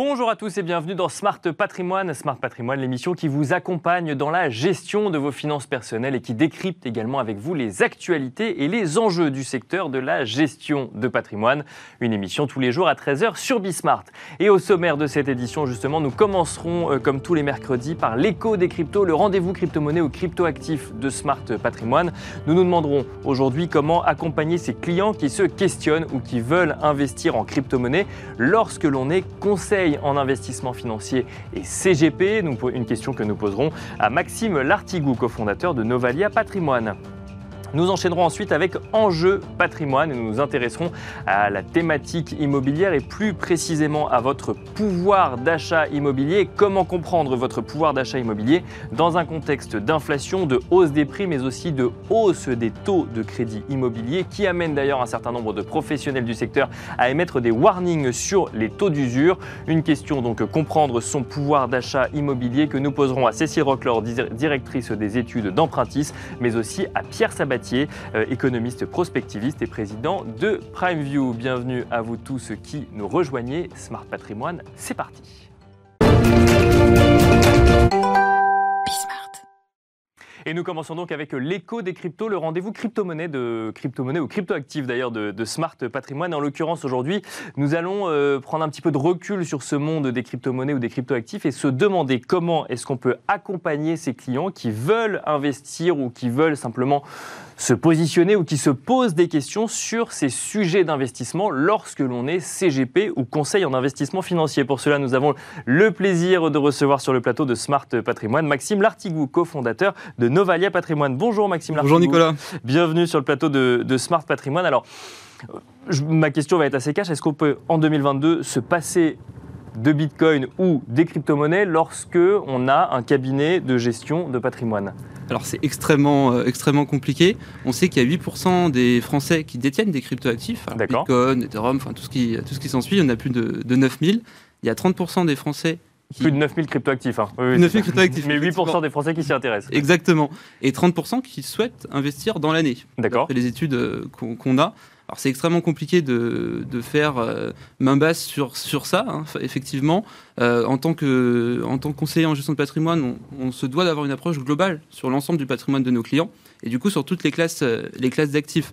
Bonjour à tous et bienvenue dans Smart Patrimoine. Smart Patrimoine, l'émission qui vous accompagne dans la gestion de vos finances personnelles et qui décrypte également avec vous les actualités et les enjeux du secteur de la gestion de patrimoine. Une émission tous les jours à 13h sur Bismart. Et au sommaire de cette édition, justement, nous commencerons euh, comme tous les mercredis par l'écho des cryptos, le rendez-vous crypto-monnaie ou crypto-actif de Smart Patrimoine. Nous nous demanderons aujourd'hui comment accompagner ces clients qui se questionnent ou qui veulent investir en crypto-monnaie lorsque l'on est en investissement financier et CGP Une question que nous poserons à Maxime Lartigou, cofondateur de Novalia Patrimoine. Nous enchaînerons ensuite avec Enjeu patrimoine et nous nous intéresserons à la thématique immobilière et plus précisément à votre pouvoir d'achat immobilier. Comment comprendre votre pouvoir d'achat immobilier dans un contexte d'inflation, de hausse des prix, mais aussi de hausse des taux de crédit immobilier qui amène d'ailleurs un certain nombre de professionnels du secteur à émettre des warnings sur les taux d'usure. Une question donc comprendre son pouvoir d'achat immobilier que nous poserons à Cécile Rocklor, directrice des études d'Empruntis, mais aussi à Pierre Sabat euh, économiste prospectiviste et président de PrimeView. Bienvenue à vous tous qui nous rejoignez. Smart Patrimoine, c'est parti. Et nous commençons donc avec l'écho des cryptos, le rendez-vous crypto-monnaie de crypto-monnaie ou crypto-actif d'ailleurs de, Smart Patrimoine. En l'occurrence aujourd'hui, nous allons euh, prendre un petit peu de recul sur ce monde des crypto-monnaies ou des crypto-actifs et se demander comment est-ce qu'on peut accompagner ces clients qui veulent investir ou qui veulent simplement se positionner ou qui se posent des questions sur ces sujets d'investissement lorsque l'on est CGP ou conseil en investissement financier. Pour cela, nous avons le plaisir de recevoir sur le plateau de Smart Patrimoine Maxime Lartigou, cofondateur de Novalia Patrimoine. Bonjour Maxime Lartigou. Bonjour Nicolas. Bienvenue sur le plateau de, Smart Patrimoine. Alors, ma question va être assez cash. Est-ce qu'on peut en 2022 se passer de Bitcoin ou des crypto-monnaies lorsque on a un cabinet de gestion de patrimoine alors c'est extrêmement, euh, extrêmement compliqué. On sait qu'il y a 8% des Français qui détiennent des cryptoactifs, Bitcoin, Ethereum, enfin tout ce qui, tout ce qui s'ensuit. On a plus de, de 9000. Il y a 30% des Français qui... Plus de 9000 cryptoactifs. Hein. Oui, 9000 cryptoactifs. Mais 8% des Français qui s'y intéressent. Exactement. Et 30% qui souhaitent investir dans l'année. D'accord. Les études euh, qu'on a. Alors c'est extrêmement compliqué de, faire euh, main basse sur, sur ça, hein, effectivement. Euh, en, tant que, en tant que conseiller en gestion de patrimoine, on, on se doit d'avoir une approche globale sur l'ensemble du patrimoine de nos clients et du coup sur toutes les classes, euh, les classes d'actifs.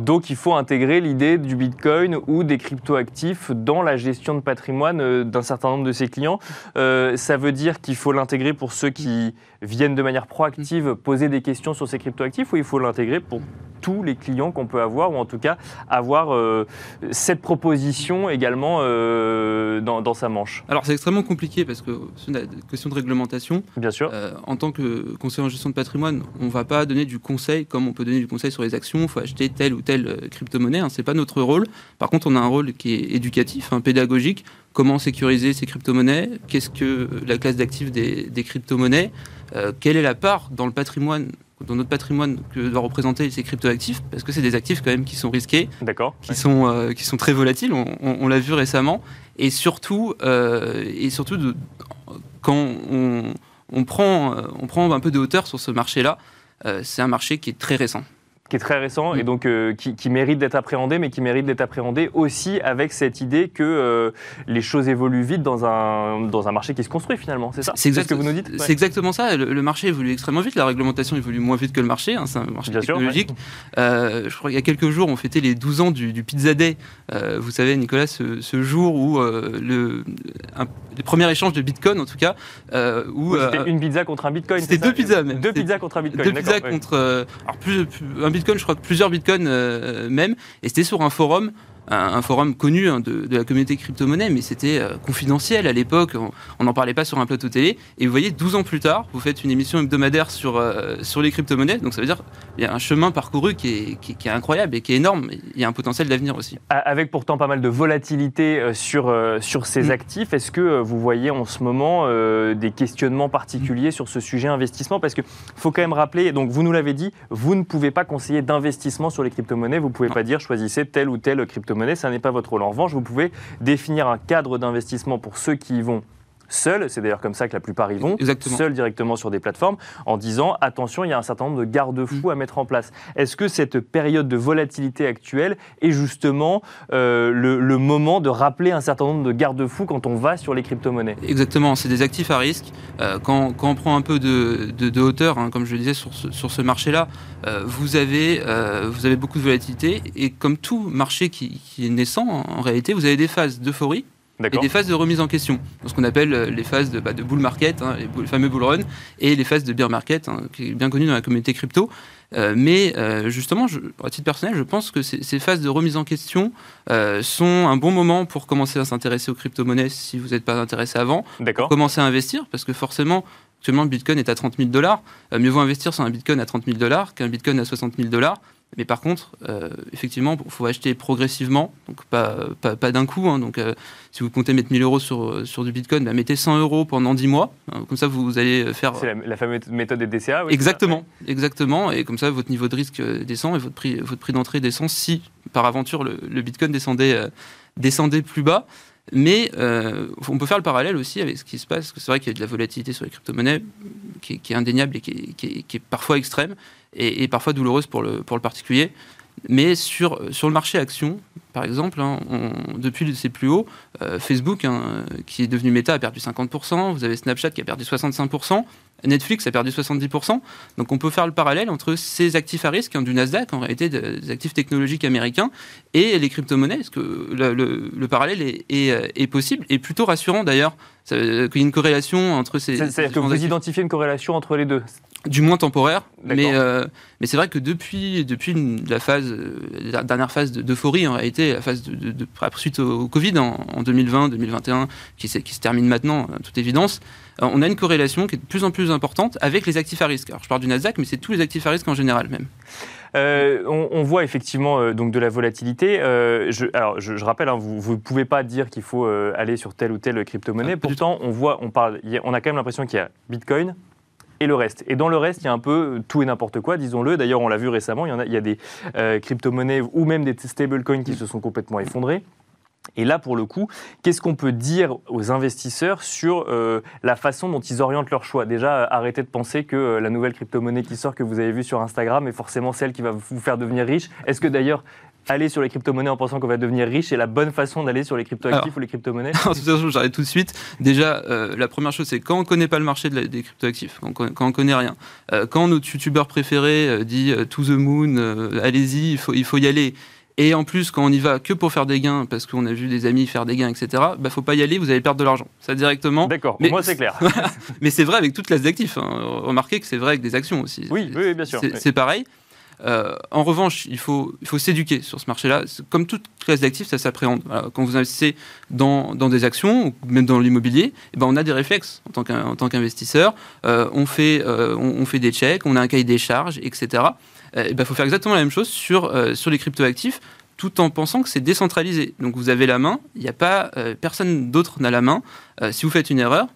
Donc il faut intégrer l'idée du Bitcoin ou des cryptoactifs dans la gestion de patrimoine euh, d'un certain nombre de ses clients. Euh, ça veut dire qu'il faut l'intégrer pour ceux qui viennent de manière proactive poser des questions sur ces cryptoactifs ou il faut l'intégrer pour tous les clients qu'on peut avoir, ou en tout cas avoir euh, cette proposition également euh, dans, sa manche? Alors c'est extrêmement compliqué parce que c'est une question de réglementation. Bien sûr. Euh, en tant que conseiller en gestion de patrimoine, on ne va pas donner du conseil comme on peut donner du conseil sur les actions, il faut acheter telle ou telle crypto-monnaie, hein, ce n'est pas notre rôle. Par contre, on a un rôle qui est éducatif, hein, pédagogique, comment sécuriser ces crypto-monnaies, qu'est-ce que la classe d'actifs des, des crypto-monnaies, quelle est la part dans le patrimoine dans notre patrimoine que doit représenter ces cryptoactifs, parce que c'est des actifs quand même qui sont risqués, qui, sont, euh, qui sont très volatiles, on, l'a vu récemment, et surtout, euh, et surtout de, quand on, on, prend, on prend un peu de hauteur sur ce marché-là, euh, c'est un marché qui est très récent qui est très récent et mm. donc euh, qui, mérite d'être appréhendé, mais qui mérite d'être appréhendé aussi avec cette idée que euh, les choses évoluent vite dans un, dans un marché qui se construit finalement. C'est ça? C'est ce que vous nous dites? C'est exactement ça. Le, marché évolue extrêmement vite. La réglementation évolue moins vite que le marché. Hein. c'est un marché technologique. Euh, je crois qu'il y a quelques jours, on fêtait les 12 ans du, Pizza Day. vous savez, Nicolas, ce, jour où le, les premiers échanges de Bitcoin, en tout cas. où, c'était une pizza contre un Bitcoin. C'était deux pizzas même. Deux pizzas contre un Bitcoin. Deux pizzas contre. alors plus, un Bitcoin je crois que plusieurs bitcoins euh, même, et c'était sur un forum un, forum connu hein, de, la communauté crypto-monnaie, mais c'était euh, confidentiel à l'époque, on n'en parlait pas sur un plateau télé. Et vous voyez, 12 ans plus tard, vous faites une émission hebdomadaire sur, euh, sur les crypto-monnaies, donc ça veut dire qu'il y a un chemin parcouru qui est, qui, est, incroyable et qui est énorme. Il y a un potentiel d'avenir aussi. Avec pourtant pas mal de volatilité euh, sur, sur ces mm. actifs, est-ce que vous voyez en ce moment des questionnements particuliers sur ce sujet investissement? Parce qu'il faut quand même rappeler, donc vous nous l'avez dit, vous ne pouvez pas conseiller d'investissement sur les crypto-monnaies, vous ne pouvez pas dire choisissez telle ou telle crypto monnaie ça n'est pas votre rôle. En revanche, vous pouvez définir un cadre d'investissement pour ceux qui vont seuls, c'est d'ailleurs comme ça que la plupart y vont, Exactement. seuls directement sur des plateformes, en disant attention, il y a un certain nombre de garde-fous à mettre en place. Est-ce que cette période de volatilité actuelle est justement euh, le, le moment de rappeler un certain nombre de garde-fous quand on va sur les crypto-monnaies? Exactement, c'est des actifs à risque. Euh, quand, quand on prend un peu de, de- de hauteur, hein, comme je le disais, sur ce, sur ce marché-là, euh, vous, avez, vous avez beaucoup de volatilité. Et comme tout marché qui, qui est naissant, en réalité, vous avez des phases d'euphorie et des phases de remise en question. Ce qu'on appelle euh, les phases de, bah, de bull market, hein, les, bull- fameux bull run, et les phases de bear market, hein, qui est bien connu dans la communauté crypto. Euh, mais euh, justement, je, à titre personnel, je pense que ces, ces phases de remise en question euh, sont un bon moment pour commencer à s'intéresser aux crypto-monnaies si vous n'êtes pas intéressé avant D'accord commencer à investir parce que forcément, actuellement, le bitcoin est à 30 000 dollars. Mieux vaut investir sur un bitcoin à 30 000 dollars qu'un bitcoin à 60 000 dollars. Mais par contre, euh, effectivement, il faut acheter progressivement, donc pas, pas, pas d'un coup. hein. donc, euh, si vous comptez mettre 1000 euros sur, sur du bitcoin, bah, mettez 100 euros pendant 10 mois. hein. comme ça, vous allez faire. C'est la, la fameuse méthode des DCA oui, Exactement, exactement. Et comme ça, votre niveau de risque euh, descend et votre prix, votre prix d'entrée descend si, par aventure, le, le bitcoin descendait, euh, descendait plus bas. Mais euh, on peut faire le parallèle aussi avec ce qui se passe. C'est vrai qu'il y a de la volatilité sur les crypto-monnaies qui, est- indéniable et qui est, parfois extrême et, et parfois douloureuse pour le, pour le particulier. Mais sur, sur le marché action, par exemple, hein, on- depuis ses plus hauts, euh, Facebook, hein, qui est devenu Meta, a perdu 50%, vous avez Snapchat qui a perdu 65%, Netflix a perdu 70%. Donc on peut faire le parallèle entre ces actifs à risque hein, du Nasdaq, en réalité de- des actifs technologiques américains, et les crypto-monnaies. Est-ce que le, le- le parallèle est, est, euh, est possible et plutôt rassurant d'ailleurs euh, qu'il y ait une corrélation entre ces. C'est- ces C'est-à-dire que vous identifiez une corrélation entre les deux du moins temporaire. Mais, euh, mais c'est vrai que depuis, depuis la phase, euh, la dernière phase de- d'euphorie, en réalité, la phase de, de, de- suite au, au Covid en, en 2020-2021, qui, se- qui se termine maintenant, à toute évidence, euh, on a une corrélation qui est de plus en plus importante avec les actifs à risque. Alors je parle du Nasdaq, mais c'est tous les actifs à risque en général même. Euh, on, on voit effectivement euh, donc de la volatilité. Euh, je, alors, je, je rappelle, hein, vous ne pouvez pas dire qu'il faut aller sur telle ou telle crypto-monnaie. Ah, Pourtant, on voit, on parle, on a quand même l'impression qu'il y a Bitcoin et le reste. Et dans le reste, il y a un peu tout et n'importe quoi, disons-le. D'ailleurs, on l'a vu récemment, il y, a, des euh, crypto-monnaies ou même des stablecoins qui se sont complètement effondrés. Et là, pour le coup, qu'est-ce qu'on peut dire aux investisseurs sur euh, la façon dont ils orientent leur choix? Déjà, euh, arrêtez de penser que la nouvelle crypto-monnaie qui sort, que vous avez vue sur Instagram, est forcément celle qui va vous faire devenir riche. Est-ce que d'ailleurs, aller sur les crypto-monnaies en pensant qu'on va devenir riche est la bonne façon d'aller sur les crypto-actifs ou les crypto-monnaies En toute façon, j'arrête tout de suite. Déjà, euh, la première chose, c'est quand on ne connaît pas le marché de la- des cryptoactifs, quand, on- quand on ne connaît rien, euh, quand notre youtubeur préféré euh, dit to the moon, allez-y, il faut, il faut y aller. Et en plus, quand on y va que pour faire des gains, parce qu'on a vu des amis faire des gains, etc., bah faut pas y aller, vous allez perdre de l'argent. Ça directement. D'accord, Mais- moi c'est clair. Mais c'est vrai avec toute classe d'actifs. hein. Remarquez que c'est vrai avec des actions aussi. Oui, oui, bien sûr. c'est Oui. c'est pareil. Euh, en revanche, il faut, il faut s'éduquer sur ce marché-là. Comme toute classe d'actifs, ça s'appréhende. Quand vous investissez dans, dans des actions, ou même dans l'immobilier, eh ben, on a des réflexes en tant qu'investisseur. Euh, on, fait, euh, on, fait des checks, on a un cahier des charges, etc. Il faut faire exactement la même chose sur, sur les cryptoactifs tout en pensant que c'est décentralisé. Donc vous avez la main, il n'y a pas personne d'autre n'a la main. Si vous faites une erreur,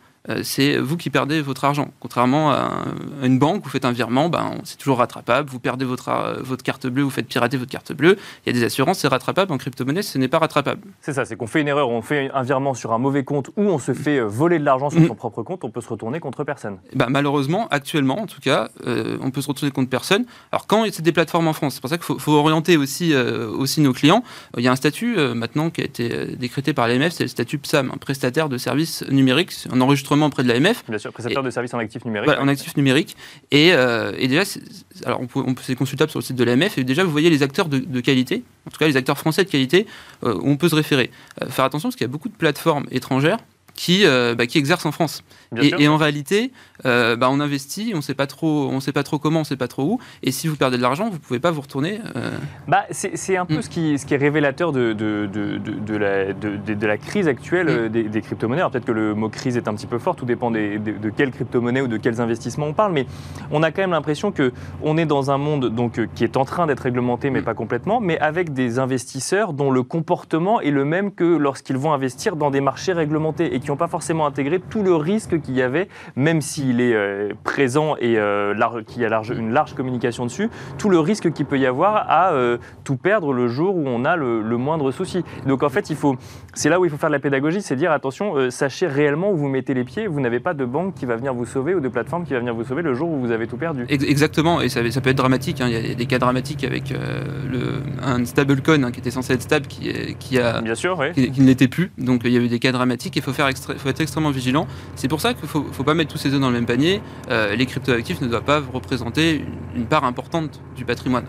c'est vous qui perdez votre argent. Contrairement à, un- à une banque, vous faites un virement, ben, c'est toujours rattrapable. Vous perdez votre, euh, votre carte bleue, vous faites pirater votre carte bleue. Il y a des assurances, c'est rattrapable. En crypto-monnaie, ce n'est pas rattrapable. C'est ça, c'est qu'on fait une erreur, on fait un virement sur un mauvais compte ou on se fait euh, voler de l'argent sur Mhm. son propre compte, on peut se retourner contre personne. Eh ben, malheureusement, actuellement, en tout cas, euh, on peut se retrouver contre personne. Alors, quand c'est des plateformes en France, c'est pour ça qu'il faut, faut orienter aussi, euh, aussi nos clients. Euh, Il y a un statut euh, maintenant qui a été euh, décrété par l'AMF, c'est le statut PSAM, un prestataire de services numériques, un enregistrement auprès de l'AMF. Bien sûr, prestataire de services en actifs numériques. Voilà, en actif numérique. Et, euh, et déjà, c'est- alors on peut, on peut- c'est consultable sur le site de l'AMF. Et déjà, vous voyez les acteurs de, de qualité, en tout cas les acteurs français de qualité, euh, où on peut se référer. Euh, faire attention parce qu'il y a beaucoup de plateformes étrangères qui, euh, bah, qui exercent en France. Et, en réalité, euh, bah, on investit, on ne sait pas trop, on sait pas trop comment, on ne sait pas trop où. Et si vous perdez de l'argent, vous ne pouvez pas vous retourner. euh, Bah, c'est un peu Mm. ce, qui, ce qui est révélateur de, de, de, de- la, la crise actuelle Mm. des, des crypto-monnaies. Alors peut-être que le mot crise est un petit peu fort, tout dépend des- de, de quelles crypto-monnaies ou de quels investissements on parle, mais on a quand même l'impression que on est dans un monde donc, qui est en train d'être réglementé, mais Mm. pas complètement, mais avec des investisseurs dont le comportement est le même que lorsqu'ils vont investir dans des marchés réglementés et qui n'ont pas forcément intégré tout le risque qu'il y avait, même s'il est euh, présent et euh, qu'il y a large, une large communication dessus, tout le risque qu'il peut y avoir à euh, tout perdre le jour où on a le, le moindre souci. Donc en fait, il faut, c'est là où il faut faire de la pédagogie, c'est dire attention, sachez réellement où vous mettez les pieds. Vous n'avez pas de banque qui va venir vous sauver ou de plateforme qui va venir vous sauver le jour où vous avez tout perdu. Exactement, et ça, ça peut être dramatique. Hein. Il y a des cas dramatiques avec le, un stablecoin hein, qui était censé être stable qui, qui a, Bien sûr, qui, qui ne l'était plus. Donc il y a eu des cas dramatiques. Il faut faire, faut être extrêmement vigilant. C'est pour ça qu'il faut, faut pas mettre tous ces œufs dans le même panier. Euh, les cryptoactifs ne doivent pas représenter une, part importante du patrimoine.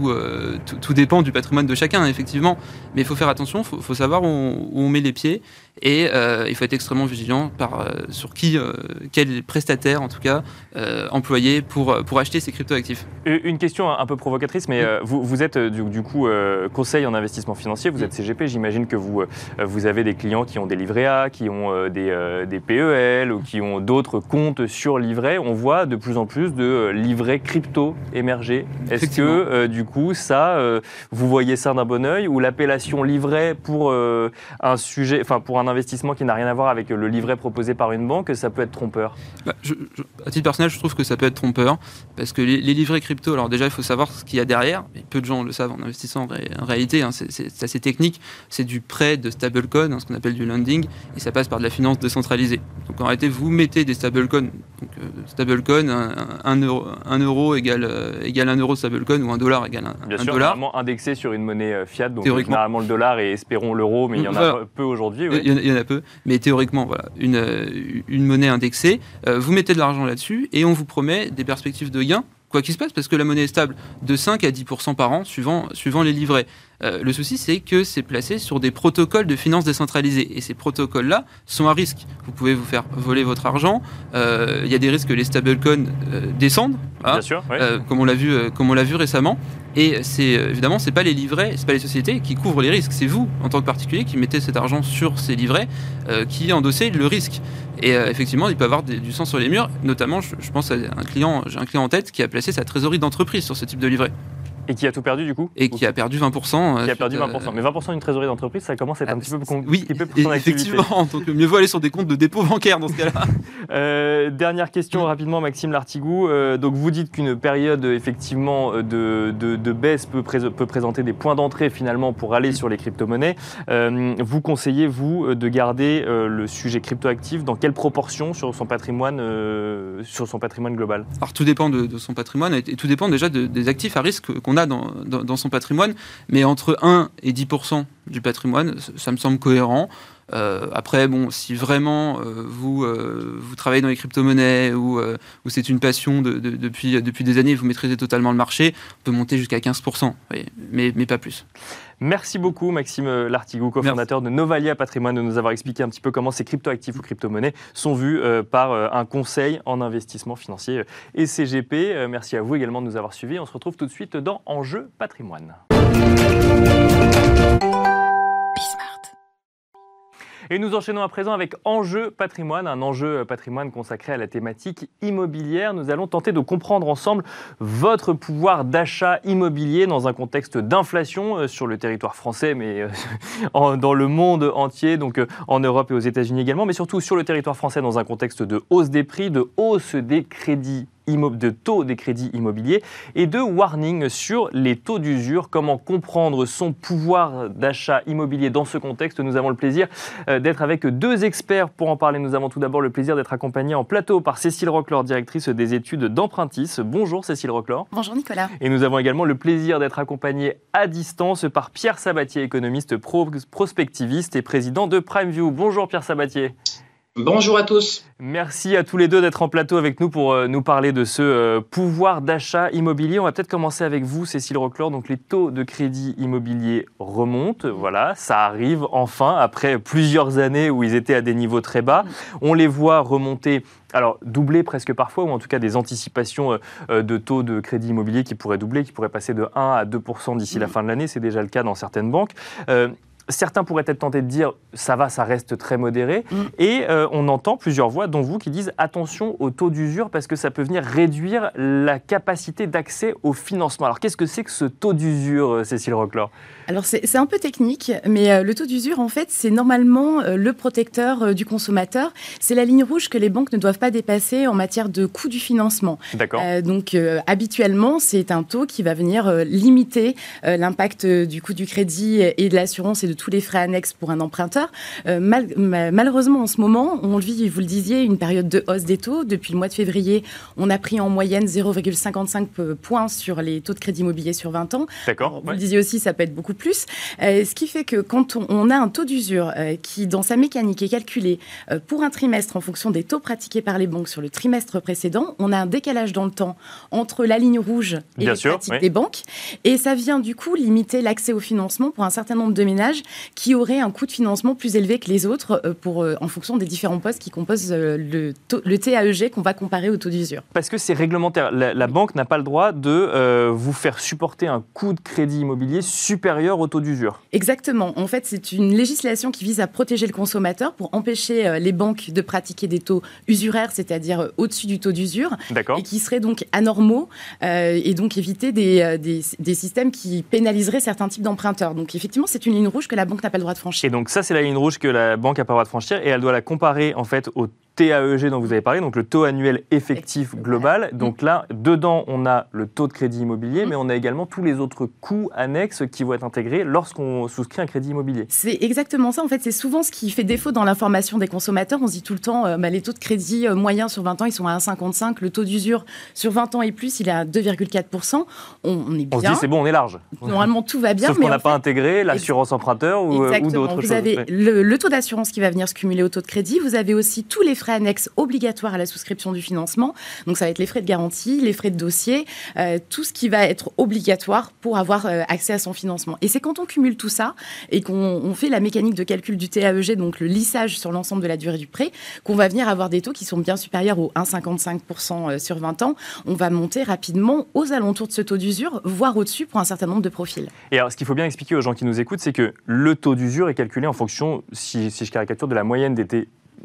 Euh, tout, tout, dépend du patrimoine de chacun, effectivement. Mais il faut faire attention, il faut, savoir où on, met les pieds. Et euh, il faut être extrêmement vigilant par, sur qui, quel prestataire, en tout cas, employé pour, pour acheter ces cryptoactifs. Une question un peu provocatrice, mais vous, vous, êtes du, du coup conseil en investissement financier, vous êtes CGP, j'imagine que vous, vous avez des clients qui ont des livrets A, qui ont des, des PEL ou qui ont d'autres comptes sur livret, on voit de plus en plus de euh, livrets crypto émerger. Est-ce que euh, du coup, ça, euh, vous voyez ça d'un bon oeil ou l'appellation livret pour un sujet, enfin pour un investissement qui n'a rien à voir avec le livret proposé par une banque, ça peut être trompeur bah, À titre personnel, je trouve que ça peut être trompeur parce que les, livrets crypto, alors déjà, il faut savoir ce qu'il y a derrière. Mais peu de gens le savent en investissant en, réalité. Hein, c'est assez technique. C'est du prêt de stablecoin, hein, ce qu'on appelle du lending, et ça passe par de la finance décentralisée. Donc en réalité, vous mettez des stablecoins, donc euh, stablecoin, un, euro, un euro égale, euh, égale un euro stablecoin ou un dollar égale un, Bien un sûr, dollar. Vraiment indexé sur une monnaie euh, fiat, donc généralement le dollar et espérons l'euro, mais il y en a peu aujourd'hui. Il, y en a peu, mais théoriquement, voilà, une, une monnaie indexée. vous mettez de l'argent là-dessus et on vous promet des perspectives de gains quoi qu'il se passe, parce que la monnaie est stable de 5 à 10% par an, suivant, suivant les livrets. Euh, le souci, c'est que c'est placé sur des protocoles de finances décentralisés. Et ces protocoles-là sont à risque. Vous pouvez vous faire voler votre argent. Euh, il y a des risques que les stablecoins euh, descendent, hein, Bien sûr, comme on l'a vu, comme on l'a vu récemment. Et c'est évidemment, c'est pas les livrets, c'est pas les sociétés qui couvrent les risques. C'est vous, en tant que particulier, qui mettez cet argent sur ces livrets, qui endossez le risque. Et effectivement, il peut avoir du sang sur les murs. Notamment, je, je pense à un client, j'ai un client en tête qui a placé sa trésorerie d'entreprise sur ce type de livret. Et qui a tout perdu du coup Et qui a perdu 20%. Qui a perdu 20%. Euh, Mais 20% d'une trésorerie d'entreprise, ça commence à être un ah, petit peu compliqué oui, pour effectivement. Donc mieux vaut aller sur des comptes de dépôt bancaire dans ce cas-là. euh, dernière question rapidement, Maxime Lartigou. Euh, donc vous dites qu'une période effectivement de, de, de baisse peut, peut, présenter des points d'entrée finalement pour aller sur les crypto-monnaies. Euh, vous conseillez vous de garder le sujet crypto-actif dans quelle proportion sur son patrimoine, sur son patrimoine global? Alors tout dépend de, de, son patrimoine et tout dépend déjà des actifs à risque qu'on a dans, dans, son patrimoine, mais entre 1 et 10 du patrimoine, ça me semble cohérent. Euh, après, bon, si vraiment euh, vous, euh, vous travaillez dans les crypto-monnaies ou, ou c'est une passion de, depuis, depuis des années, vous maîtrisez totalement le marché, on peut monter jusqu'à 15%, mais, mais pas plus. Merci beaucoup Maxime Lartigou, cofondateur de Novalia Patrimoine, de nous avoir expliqué un petit peu comment ces cryptoactifs ou crypto-monnaies sont vus par un conseil en investissement financier et CGP. merci à vous également de nous avoir suivis. On se retrouve tout de suite dans Enjeu Patrimoine. Et nous enchaînons à présent avec Enjeu patrimoine, un enjeu patrimoine consacré à la thématique immobilière. Nous allons tenter de comprendre ensemble votre pouvoir d'achat immobilier dans un contexte d'inflation euh, sur le territoire français, mais euh, dans le monde entier, donc euh, en Europe et aux États-Unis également, mais surtout sur le territoire français dans un contexte de hausse des prix, de hausse des crédits de taux des crédits immobiliers et de warning sur les taux d'usure. Comment comprendre son pouvoir d'achat immobilier dans ce contexte? Nous avons le plaisir euh, d'être avec deux experts pour en parler. Nous avons tout d'abord le plaisir d'être accompagnés en plateau par Cécile Roclor, directrice des études d'Empruntis. Bonjour Cécile Roclor. Bonjour Nicolas. Et nous avons également le plaisir d'être accompagnés à distance par Pierre Sabatier, économiste prospectiviste et président de PrimeView. Bonjour Pierre Sabatier. Bonjour à tous. Merci à tous les deux d'être en plateau avec nous pour euh, nous parler de ce euh, pouvoir d'achat immobilier. On va peut-être commencer avec vous, Cécile Roclor. Donc les taux de crédit immobilier remontent. Voilà, ça arrive enfin après plusieurs années où ils étaient à des niveaux très bas. On les voit remonter alors doubler presque parfois, ou en tout cas des anticipations euh, de taux de crédit immobilier qui pourraient doubler, qui pourraient passer de 1 à 2% d'ici la fin de l'année. C'est déjà le cas dans certaines banques. Certains pourraient être tentés de dire ça va, ça reste très modéré. Mm. Et euh, on entend plusieurs voix, dont vous, qui disent attention au taux d'usure parce que ça peut venir réduire la capacité d'accès au financement. Alors qu'est-ce que c'est que ce taux d'usure, euh, Cécile Roclor alors c'est un peu technique, mais euh, le taux d'usure, en fait, c'est normalement le protecteur du consommateur. C'est la ligne rouge que les banques ne doivent pas dépasser en matière de coût du financement. D'accord. donc habituellement, c'est un taux qui va venir limiter l'impact du coût du crédit et de l'assurance et de tous les frais annexes pour un emprunteur. Euh, malheureusement, en ce moment, on vit, vous le disiez, une période de hausse des taux. Depuis le mois de février, on a pris en moyenne 0,55 points sur les taux de crédit immobilier sur 20 ans. D'accord. Vous le disiez aussi, ça peut être beaucoup plus. Euh, ce qui fait que quand on, a un taux d'usure euh, qui, dans sa mécanique, est calculé pour un trimestre en fonction des taux pratiqués par les banques sur le trimestre précédent, on a un décalage dans le temps entre la ligne rouge et les pratiques des banques. Et ça vient du coup limiter l'accès au financement pour un certain nombre de ménages qui auraient un coût de financement plus élevé que les autres euh, pour, euh, en fonction des différents postes qui composent euh, le, le TAEG qu'on va comparer au taux d'usure. Parce que c'est réglementaire. La, banque n'a pas le droit de vous faire supporter un coût de crédit immobilier supérieur au taux d'usure. Exactement. En fait, c'est une législation qui vise à protéger le consommateur pour empêcher les banques de pratiquer des taux usuraires, c'est-à-dire au-dessus du taux d'usure, et qui seraient donc anormaux, et donc éviter des, des, des systèmes qui pénaliseraient certains types d'emprunteurs. Donc effectivement, c'est une ligne rouge la banque n'a pas le droit de franchir. Et donc ça, c'est la ligne rouge que la banque n'a pas le droit de franchir et elle doit la comparer en fait au TAEG dont vous avez parlé, donc le taux annuel effectif global. Donc là, dedans, on a le taux de crédit immobilier, mais on a également tous les autres coûts annexes qui vont être intégrés lorsqu'on souscrit un crédit immobilier. C'est exactement ça. En fait, c'est souvent ce qui fait défaut dans l'information des consommateurs. On se dit tout le temps, euh, bah, les taux de crédit euh, moyens sur 20 ans, ils sont à 1,55. Le taux d'usure sur 20 ans et plus, il est à 2,4%. On, est bien. On se dit, c'est bon, on est large. Normalement, tout va bien. Sauf qu'on n'a pas intégré l'assurance emprunteur ou, euh, ou d'autres choses. Vous avez le, le taux d'assurance qui va venir se cumuler au taux de crédit. Vous avez aussi tous les frais annexes obligatoires obligatoire à la souscription du financement. Donc ça va être les frais de garantie, les frais de dossier, euh, tout ce qui va être obligatoire pour avoir euh, accès à son financement. Et c'est quand on cumule tout ça et qu'on fait la mécanique de calcul du TAEG, donc le lissage sur l'ensemble de la durée du prêt, qu'on va venir avoir des taux qui sont bien supérieurs aux 1,55% euh, sur 20 ans. On va monter rapidement aux alentours de ce taux d'usure, voire au-dessus pour un certain nombre de profils. Et alors ce qu'il faut bien expliquer aux gens qui nous écoutent, c'est que le taux d'usure est calculé en fonction, si, si je caricature, de la moyenne des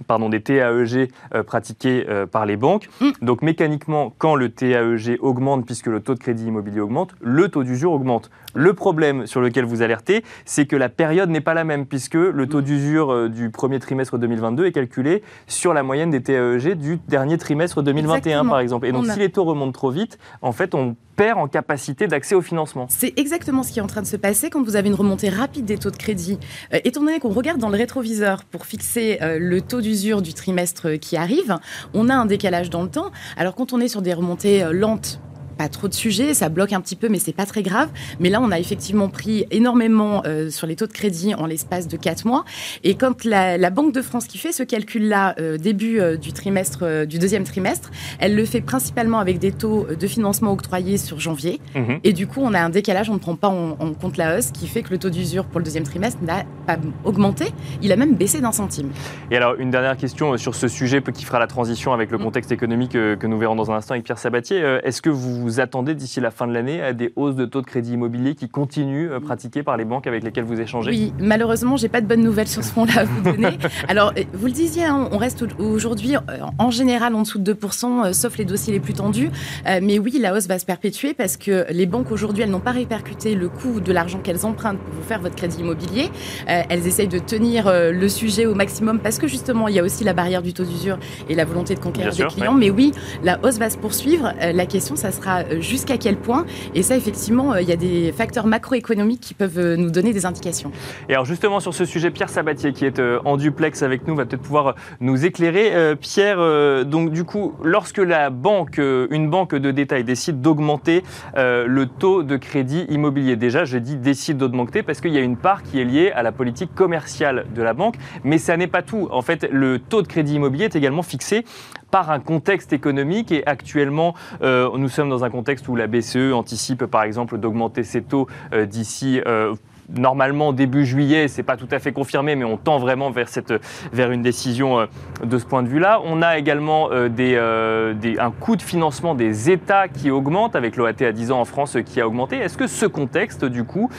pardon, des TAEG euh, pratiqués euh, par les banques. Mm. Donc mécaniquement, quand le TAEG augmente, puisque le taux de crédit immobilier augmente, le taux d'usure augmente. Le problème sur lequel vous alertez, c'est que la période n'est pas la même, puisque le taux mm. d'usure euh, du premier trimestre 2022 est calculé sur la moyenne des TAEG du dernier trimestre 2021, par exemple. Et donc si les taux remontent trop vite, en fait, on perd en capacité d'accès au financement. C'est exactement ce qui est en train de se passer quand vous avez une remontée rapide des taux de crédit. étant donné qu'on regarde dans le rétroviseur pour fixer le taux du trimestre qui arrive, on a un décalage dans le temps. Alors quand on est sur des remontées euh, lentes, pas trop de sujets, ça bloque un petit peu, mais c'est pas très grave. Mais là, on a effectivement pris énormément euh, sur les taux de crédit en l'espace de 4 mois. Et quand la, Banque de France qui fait ce calcul-là euh, début euh, du trimestre, du deuxième trimestre, elle le fait principalement avec des taux de financement octroyés sur janvier. Mhm. Et du coup, on a un décalage, on ne prend pas en, compte la hausse, qui fait que le taux d'usure pour le deuxième trimestre n'a pas augmenté, il a même baissé d'un centime. Et alors, une dernière question sur ce sujet qui fera la transition avec le mm. contexte économique que nous verrons dans un instant avec Pierre Sabatier. Est-ce que vous vous attendez d'ici la fin de l'année à des hausses de taux de crédit immobilier qui continuent euh, pratiquées par les banques avec lesquelles vous échangez? Oui, malheureusement, j'ai pas de bonnes nouvelles sur ce front-là à vous donner. Alors, euh, vous le disiez, hein, on reste aujourd'hui euh, en général en dessous de 2%, sauf les dossiers les plus tendus. mais oui, la hausse va se perpétuer parce que les banques aujourd'hui, elles n'ont pas répercuté le coût de l'argent qu'elles empruntent pour vous faire votre crédit immobilier. elles essayent de tenir le sujet au maximum parce que justement, il y a aussi la barrière du taux d'usure et la volonté de conquérir des clients. Mais oui, la hausse va se poursuivre. la question, ça sera euh, jusqu'à quel point. Et ça, effectivement, euh, il y a des facteurs macroéconomiques qui peuvent euh, nous donner des indications. Et alors justement sur ce sujet, Pierre Sabatier, qui est en duplex avec nous, va peut-être pouvoir nous éclairer. Pierre, donc du coup, lorsque la banque, une banque de détail décide d'augmenter le taux de crédit immobilier, déjà, je dis décide d'augmenter parce qu'il y a une part qui est liée à la politique commerciale de la banque, mais ça n'est pas tout. En fait, le taux de crédit immobilier est également fixé par un contexte économique et actuellement, nous sommes dans un contexte où la BCE anticipe par exemple d'augmenter ses taux euh, d'ici euh, normalement début juillet. C'est pas tout à fait confirmé, mais on tend vraiment vers, cette, une décision de ce point de vue-là. On a également un coût de financement des États qui augmente, avec l'OAT à 10 ans en France qui a augmenté. Est-ce que ce contexte, du coup,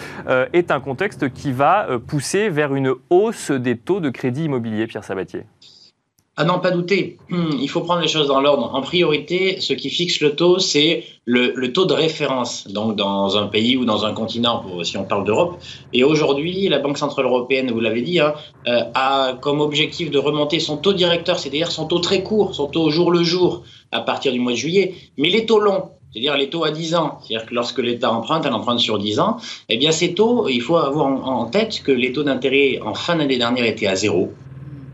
est un contexte qui va pousser vers une hausse des taux de crédit immobilier, Pierre Sabatier? Ah non, pas douter. Hmm, il faut prendre les choses dans l'ordre. En priorité, ce qui fixe le taux, c'est le, taux de référence, donc dans un pays ou dans un continent, si on parle d'Europe. Et aujourd'hui, la Banque Centrale Européenne, vous l'avez dit, hein, euh, a comme objectif de remonter son taux directeur, c'est-à-dire son taux très court, son taux au jour le jour, à partir du mois de juillet. Mais les taux longs, c'est-à-dire les taux à 10 ans, c'est-à-dire que lorsque l'État emprunte, elle emprunte sur 10 ans, eh bien ces taux, il faut avoir en tête que les taux d'intérêt en fin d'année dernière étaient à zéro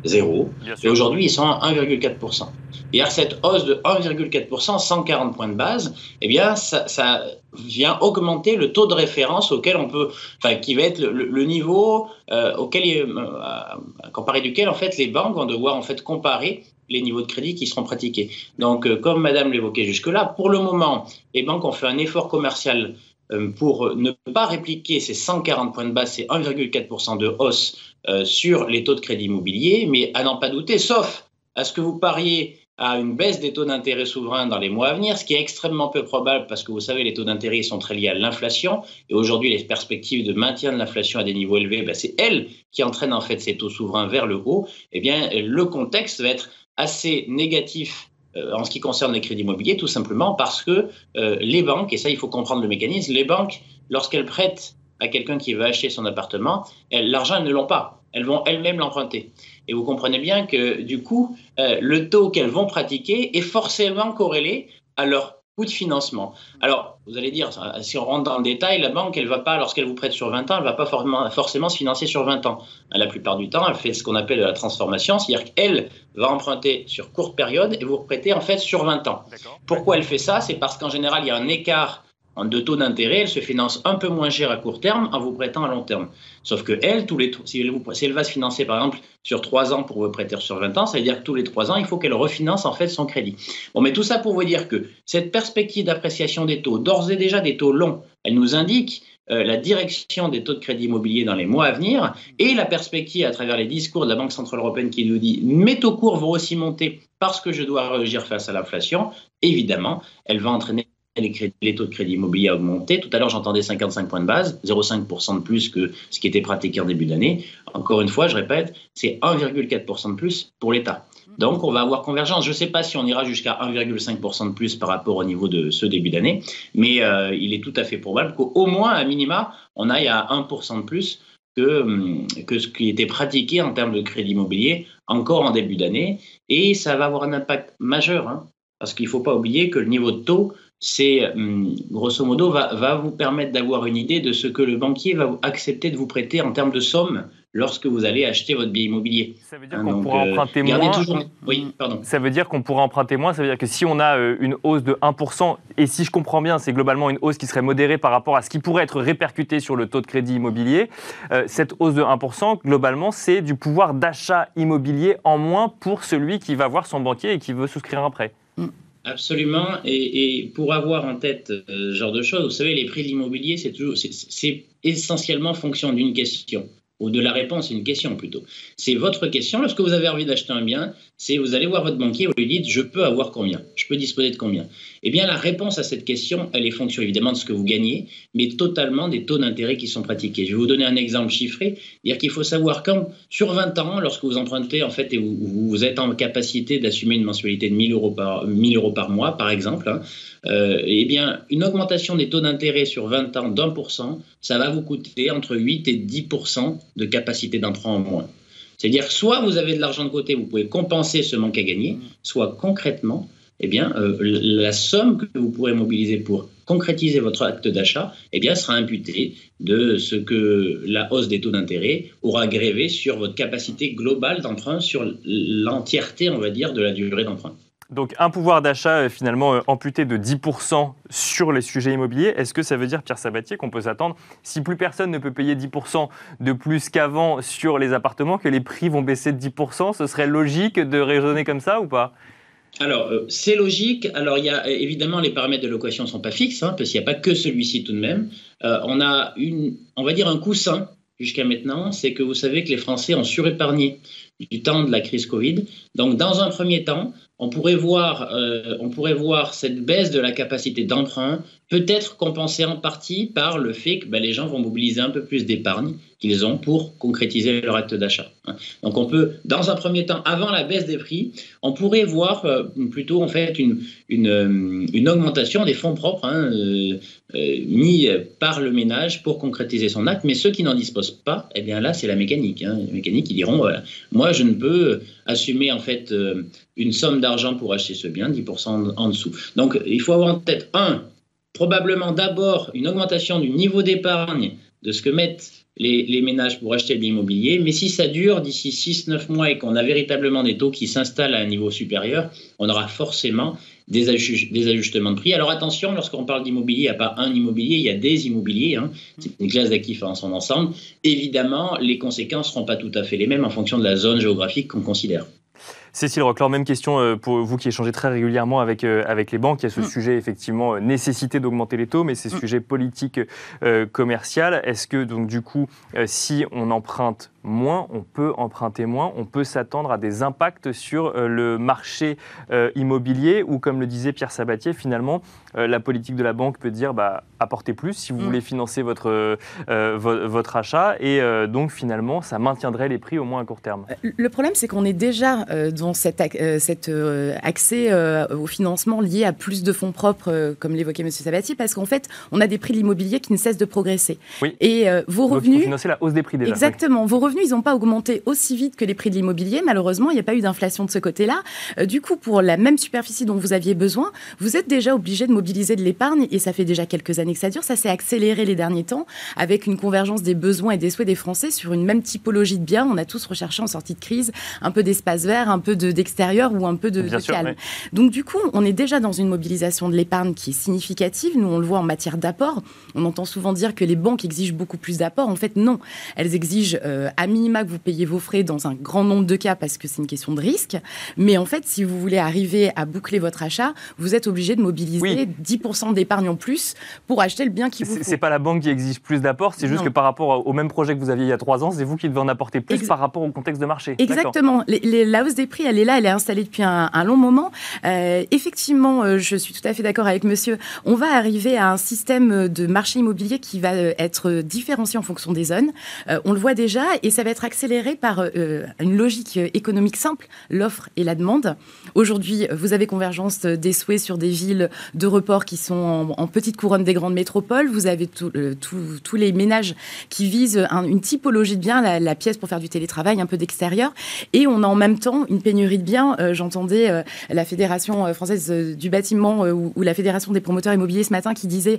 zéro. Et aujourd'hui, ils sont à 1,4%. Et à cette hausse de 1,4%, 140 points de base, eh bien, ça, vient augmenter le taux de référence auquel on peut, enfin, qui va être le, niveau euh, auquel, euh, comparé duquel, en fait, les banques vont devoir, en fait, comparer les niveaux de crédit qui seront pratiqués. Donc, euh, comme Madame l'évoquait jusque-là, pour le moment, les banques ont fait un effort commercial pour ne pas répliquer ces 140 points de base, ces 1,4% de hausse euh, sur les taux de crédit immobilier, mais à n'en pas douter, sauf à ce que vous pariez à une baisse des taux d'intérêt souverains dans les mois à venir, ce qui est extrêmement peu probable parce que vous savez, les taux d'intérêt sont très liés à l'inflation et aujourd'hui, les perspectives de maintien de l'inflation à des niveaux élevés, ben, c'est elle qui entraîne en fait ces taux souverains vers le haut. Eh bien, le contexte va être assez négatif euh, en ce qui concerne les crédits immobiliers, tout simplement parce que euh, les banques, et ça il faut comprendre le mécanisme, les banques, lorsqu'elles prêtent à quelqu'un qui veut acheter son appartement, l'argent, elles ne l'ont pas. Elles vont elles-mêmes l'emprunter. Et vous comprenez bien que du coup, euh, le taux qu'elles vont pratiquer est forcément corrélé à leur coût de financement. Alors, vous allez dire, si on rentre dans le détail, la banque, elle va pas, lorsqu'elle vous prête sur 20 ans, elle va pas forcément, se financer sur 20 ans. La plupart du temps, elle fait ce qu'on appelle la transformation, c'est-à-dire qu'elle va emprunter sur courte période et vous reprêter en fait sur 20 ans. Pourquoi elle fait ça? C'est parce qu'en général, il y a un écart en deux taux d'intérêt, elle se finance un peu moins cher à court terme en vous prêtant à long terme. Sauf que elle, tous les, si, elle va se financer par exemple sur trois ans pour vous prêter sur 20 ans, ça veut dire que tous les trois ans, il faut qu'elle refinance en fait son crédit. Bon, mais tout ça pour vous dire que cette perspective d'appréciation des taux, d'ores et déjà des taux longs, elle nous indique euh, la direction des taux de crédit immobilier dans les mois à venir et la perspective à travers les discours de la Banque Centrale Européenne qui nous dit mes taux courts vont aussi monter parce que je dois réagir face à l'inflation, évidemment, elle va entraîner les, taux de crédit immobilier à augmenter. Tout à l'heure, j'entendais 55 points de base, 0,5% de plus que ce qui était pratiqué en début d'année. Encore une fois, je répète, c'est 1,4% de plus pour l'État. Donc, on va avoir convergence. Je ne sais pas si on ira jusqu'à 1,5% de plus par rapport au niveau de ce début d'année, mais euh, il est tout à fait probable qu'au moins, à minima, on aille à 1% de plus que, hum, que ce qui était pratiqué en termes de crédit immobilier encore en début d'année. Et ça va avoir un impact majeur, hein, parce qu'il ne faut pas oublier que le niveau de taux c'est hum, grosso modo va, vous permettre d'avoir une idée de ce que le banquier va accepter de vous prêter en termes de somme lorsque vous allez acheter votre bien immobilier. Ça veut dire hein, qu'on pourra euh, emprunter moins. Oui, pardon. Ça veut dire qu'on pourra emprunter moins. Ça veut dire que si on a euh, une hausse de 1%, et si je comprends bien, c'est globalement une hausse qui serait modérée par rapport à ce qui pourrait être répercuté sur le taux de crédit immobilier. Euh, cette hausse de 1%, globalement, c'est du pouvoir d'achat immobilier en moins pour celui qui va voir son banquier et qui veut souscrire un prêt. Mm. Absolument. Et, pour avoir en tête euh, ce genre de choses, vous savez, les prix de l'immobilier, c'est toujours, c'est essentiellement fonction d'une question ou de la réponse une question plutôt. C'est votre question. Lorsque vous avez envie d'acheter un bien, c'est vous allez voir votre banquier, vous lui dites je peux avoir combien? Je peux disposer de combien? Eh bien, la réponse à cette question, elle est fonction évidemment de ce que vous gagnez, mais totalement des taux d'intérêt qui sont pratiqués. Je vais vous donner un exemple chiffré, dire qu'il faut savoir quand, sur 20 ans, lorsque vous empruntez en fait et vous, êtes en capacité d'assumer une mensualité de 1000 euros par, 1000 euros par mois, par exemple, hein, euh, eh bien, une augmentation des taux d'intérêt sur 20 ans d'un pour cent, ça va vous coûter entre 8 et 10 de capacité d'emprunt en moins. C'est-à-dire, soit vous avez de l'argent de côté, vous pouvez compenser ce manque à gagner, soit concrètement, eh bien, euh, la somme que vous pourrez mobiliser pour concrétiser votre acte d'achat, eh bien, sera imputée de ce que la hausse des taux d'intérêt aura grévé sur votre capacité globale d'emprunt, sur l'entièreté, on va dire, de la durée d'emprunt. Donc un pouvoir d'achat euh, finalement euh, amputé de 10% sur les sujets immobiliers. Est-ce que ça veut dire, Pierre Sabatier, qu'on peut s'attendre, si plus personne ne peut payer 10% de plus qu'avant sur les appartements, que les prix vont baisser de 10% Ce serait logique de raisonner comme ça ou pas? Alors, euh, c'est logique. Alors, il y a évidemment les paramètres de location ne sont pas fixes, hein, parce qu'il n'y a pas que celui-ci tout de même. On a une, on va dire un coussin jusqu'à maintenant, c'est que vous savez que les Français ont surépargné du temps de la crise Covid. Donc, dans un premier temps, on pourrait voir, euh, on pourrait voir cette baisse de la capacité d'emprunt peut-être compensée en partie par le fait que ben, les gens vont mobiliser un peu plus d'épargne qu'ils ont pour concrétiser leur acte d'achat. Donc on peut, dans un premier temps, avant la baisse des prix, on pourrait voir euh, plutôt en fait une, une, euh, augmentation des fonds propres hein, mis par le ménage pour concrétiser son acte. Mais ceux qui n'en disposent pas, eh bien là c'est la mécanique. Hein. Les mécaniques qui diront, moi je ne peux assumer en fait une somme d'argent pour acheter ce bien, 10% en dessous. Donc il faut avoir en tête, un, probablement d'abord une augmentation du niveau d'épargne de ce que mettent les, ménages pour acheter de l'immobilier, mais si ça dure d'ici 6-9 mois et qu'on a véritablement des taux qui s'installent à un niveau supérieur, on aura forcément des, ajustements de prix. Alors attention, lorsqu'on parle d'immobilier, il n'y a pas un immobilier, il y a des immobiliers, hein. c'est une classe d'actifs en son ensemble. Évidemment, les conséquences ne seront pas tout à fait les mêmes en fonction de la zone géographique qu'on considère. Cécile Roclor, même question euh, pour vous qui échangez très régulièrement avec, euh, avec les banques. Il y a ce mm. sujet, effectivement, euh, nécessité d'augmenter les taux, mais c'est mm. sujet politique commercial. Est-ce que, donc, du coup, si on emprunte moins, on peut emprunter moins, on peut s'attendre à des impacts sur le marché immobilier ou, comme le disait Pierre Sabatier, finalement, la politique de la banque peut dire bah, apportez plus si vous mm. voulez financer votre, votre achat et donc finalement, ça maintiendrait les prix au moins à court terme. Le problème, c'est qu'on est déjà dans cet, euh, euh, accès euh, au financement lié à plus de fonds propres, comme l'évoquait M. Sabati, parce qu'en fait, on a des prix de l'immobilier qui ne cessent de progresser. Oui. Et vos revenus. Donc, financer la hausse des prix déjà. Exactement. Vos revenus, ils n'ont pas augmenté aussi vite que les prix de l'immobilier. Malheureusement, il n'y a pas eu d'inflation de ce côté-là. du coup, pour la même superficie dont vous aviez besoin, vous êtes déjà obligé de mobiliser de l'épargne et ça fait déjà quelques années que ça dure. Ça s'est accéléré les derniers temps avec une convergence des besoins et des souhaits des Français sur une même typologie de biens. On a tous recherché en sortie de crise un peu d'espace vert, un peu d'extérieur ou un peu de, calme. Donc du coup, on est déjà dans une mobilisation de l'épargne qui est significative. Nous, on le voit en matière d'apport. On entend souvent dire que les banques exigent beaucoup plus d'apport. En fait, non. Elles exigent euh, à minima que vous payiez vos frais dans un grand nombre de cas parce que c'est une question de risque. Mais en fait, si vous voulez arriver à boucler votre achat, vous êtes obligé de mobiliser 10% d'épargne en plus pour acheter le bien qui vous faut. C'est pas la banque qui exige plus d'apport, c'est juste que par rapport au même projet que vous aviez il y a trois ans, c'est vous qui devez en apporter plus par rapport au contexte de marché. Exactement. la hausse des prix, elle est là, elle est installée depuis un, long moment. Euh, effectivement, euh, je suis tout à fait d'accord avec monsieur. On va arriver à un système de marché immobilier qui va euh, être différencié en fonction des zones. on le voit déjà et ça va être accéléré par une logique économique simple, l'offre et la demande. Aujourd'hui, vous avez convergence des souhaits sur des villes de report qui sont en, petite couronne des grandes métropoles. Vous avez tous les ménages qui visent une typologie de biens, la, la, pièce pour faire du télétravail, un peu d'extérieur. Et on a en même temps une pénurie de biens euh, j'entendais euh, la Fédération euh, française du bâtiment ou, la Fédération des promoteurs immobiliers ce matin qui disait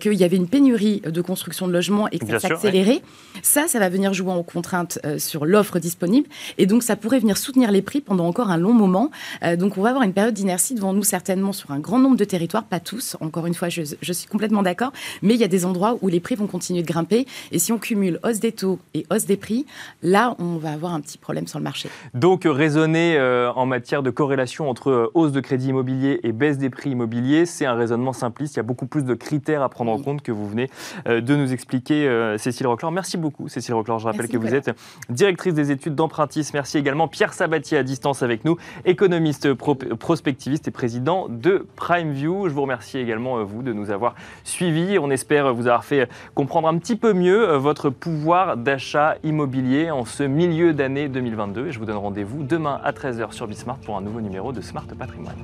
qu'il y avait une pénurie de construction de logements et que ça s'accélérait. Ça, ça va venir jouer en contrainte sur l'offre disponible et donc ça pourrait venir soutenir les prix pendant encore un long moment. donc on va avoir une période d'inertie devant nous certainement sur un grand nombre de territoires, pas tous. Encore une fois, je, je suis complètement d'accord, mais il y a des endroits où les prix vont continuer de grimper et si on cumule hausse des taux et hausse des prix, là on va avoir un petit problème sur le marché. Donc raisonner en matière de corrélation entre euh, hausse de crédit immobilier et baisse des prix immobiliers, c'est un raisonnement simpliste. Il y a beaucoup plus de critères à prendre en compte que vous venez euh, de nous expliquer, euh, Cécile Roclor. Merci beaucoup, Cécile Roclor. Je rappelle que vous êtes directrice des études d'empruntisme. Merci également Pierre Sabatier à distance avec nous, économiste prospectiviste et président de PrimeView. Je vous remercie également, vous, de nous avoir suivis. On espère vous avoir fait comprendre un petit peu mieux votre pouvoir d'achat immobilier en ce milieu d'année 2022. je vous donne rendez-vous demain à 13h sur Bismart pour un nouveau numéro de Smart Patrimoine.